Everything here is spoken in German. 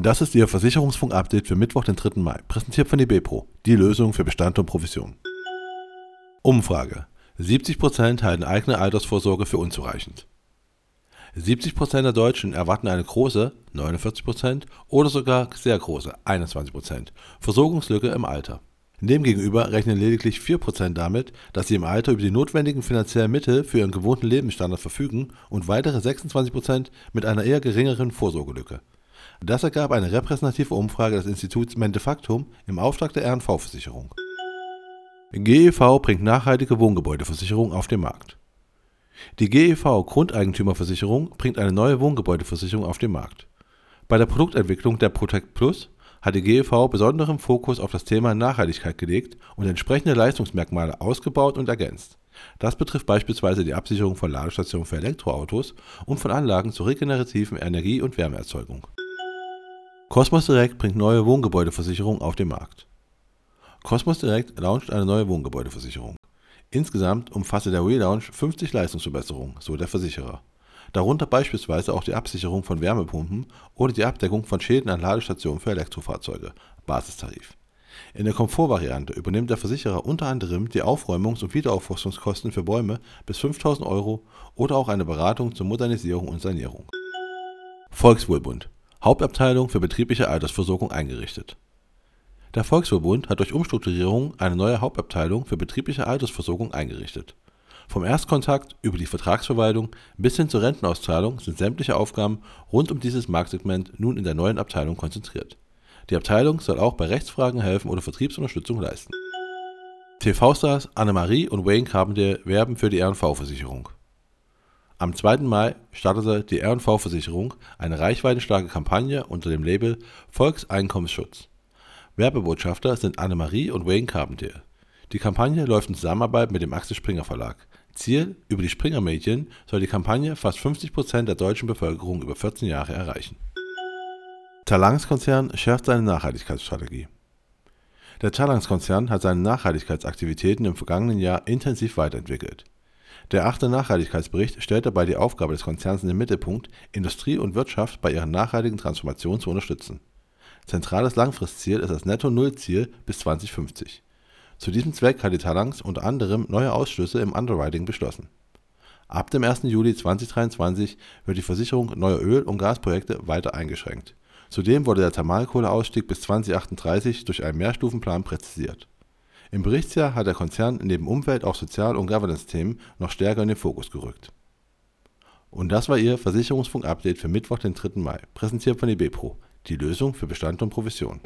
Das ist Ihr Versicherungsfunk-Update für Mittwoch, den 3. Mai, präsentiert von eBepro, die Lösung für Bestand und Provision. Umfrage. 70% halten eigene Altersvorsorge für unzureichend. 70% der Deutschen erwarten eine große, 49%, oder sogar sehr große, 21%, Versorgungslücke im Alter. Demgegenüber rechnen lediglich 4% damit, dass sie im Alter über die notwendigen finanziellen Mittel für ihren gewohnten Lebensstandard verfügen und weitere 26% mit einer eher geringeren Vorsorgelücke. Das ergab eine repräsentative Umfrage des Instituts Mentefaktum im Auftrag der RNV-Versicherung. GEV bringt nachhaltige Wohngebäudeversicherung auf den Markt. Die GEV Grundeigentümerversicherung bringt eine neue Wohngebäudeversicherung auf den Markt. Bei der Produktentwicklung der Protect Plus hat die GEV besonderen Fokus auf das Thema Nachhaltigkeit gelegt und entsprechende Leistungsmerkmale ausgebaut und ergänzt. Das betrifft beispielsweise die Absicherung von Ladestationen für Elektroautos und von Anlagen zur regenerativen Energie- und Wärmeerzeugung. Cosmos Direct bringt neue Wohngebäudeversicherung auf den Markt. Cosmos Direct launcht eine neue Wohngebäudeversicherung. Insgesamt umfasse der Relaunch 50 Leistungsverbesserungen, so der Versicherer. Darunter beispielsweise auch die Absicherung von Wärmepumpen oder die Abdeckung von Schäden an Ladestationen für Elektrofahrzeuge (Basistarif). In der Komfortvariante übernimmt der Versicherer unter anderem die Aufräumungs und Wiederaufforstungskosten für Bäume bis 5.000 Euro oder auch eine Beratung zur Modernisierung und Sanierung. Volkswohlbund Hauptabteilung für betriebliche Altersversorgung eingerichtet der Volksverbund hat durch Umstrukturierung eine neue Hauptabteilung für betriebliche Altersversorgung eingerichtet. Vom Erstkontakt über die Vertragsverwaltung bis hin zur Rentenauszahlung sind sämtliche Aufgaben rund um dieses Marktsegment nun in der neuen Abteilung konzentriert. Die Abteilung soll auch bei Rechtsfragen helfen oder Vertriebsunterstützung leisten. TV-Stars Annemarie und Wayne Carpenter werben für die RV-Versicherung. Am 2. Mai startete die RV-Versicherung eine reichweitenstarke Kampagne unter dem Label Volkseinkommensschutz. Werbebotschafter sind Annemarie und Wayne Carpentier. Die Kampagne läuft in Zusammenarbeit mit dem Axel Springer Verlag. Ziel: Über die Springer-Mädchen soll die Kampagne fast 50 Prozent der deutschen Bevölkerung über 14 Jahre erreichen. Talangs-Konzern schärft seine Nachhaltigkeitsstrategie. Der Talangs-Konzern hat seine Nachhaltigkeitsaktivitäten im vergangenen Jahr intensiv weiterentwickelt. Der achte Nachhaltigkeitsbericht stellt dabei die Aufgabe des Konzerns in den Mittelpunkt, Industrie und Wirtschaft bei ihrer nachhaltigen Transformation zu unterstützen Zentrales Langfristziel ist das Netto-Null-Ziel bis 2050. Zu diesem Zweck hat die Talanx unter anderem neue Ausschlüsse im Underwriting beschlossen. Ab dem 1. Juli 2023 wird die Versicherung neuer Öl und Gasprojekte weiter eingeschränkt. Zudem wurde der Thermalkohleausstieg bis 2038 durch einen Mehrstufenplan präzisiert. Im Berichtsjahr hat der Konzern neben Umwelt auch Sozial- und Governance-Themen noch stärker in den Fokus gerückt. Und das war Ihr Versicherungsfunk-Update für Mittwoch, den 3. Mai, präsentiert von eBepro die Lösung für Bestand und Provision.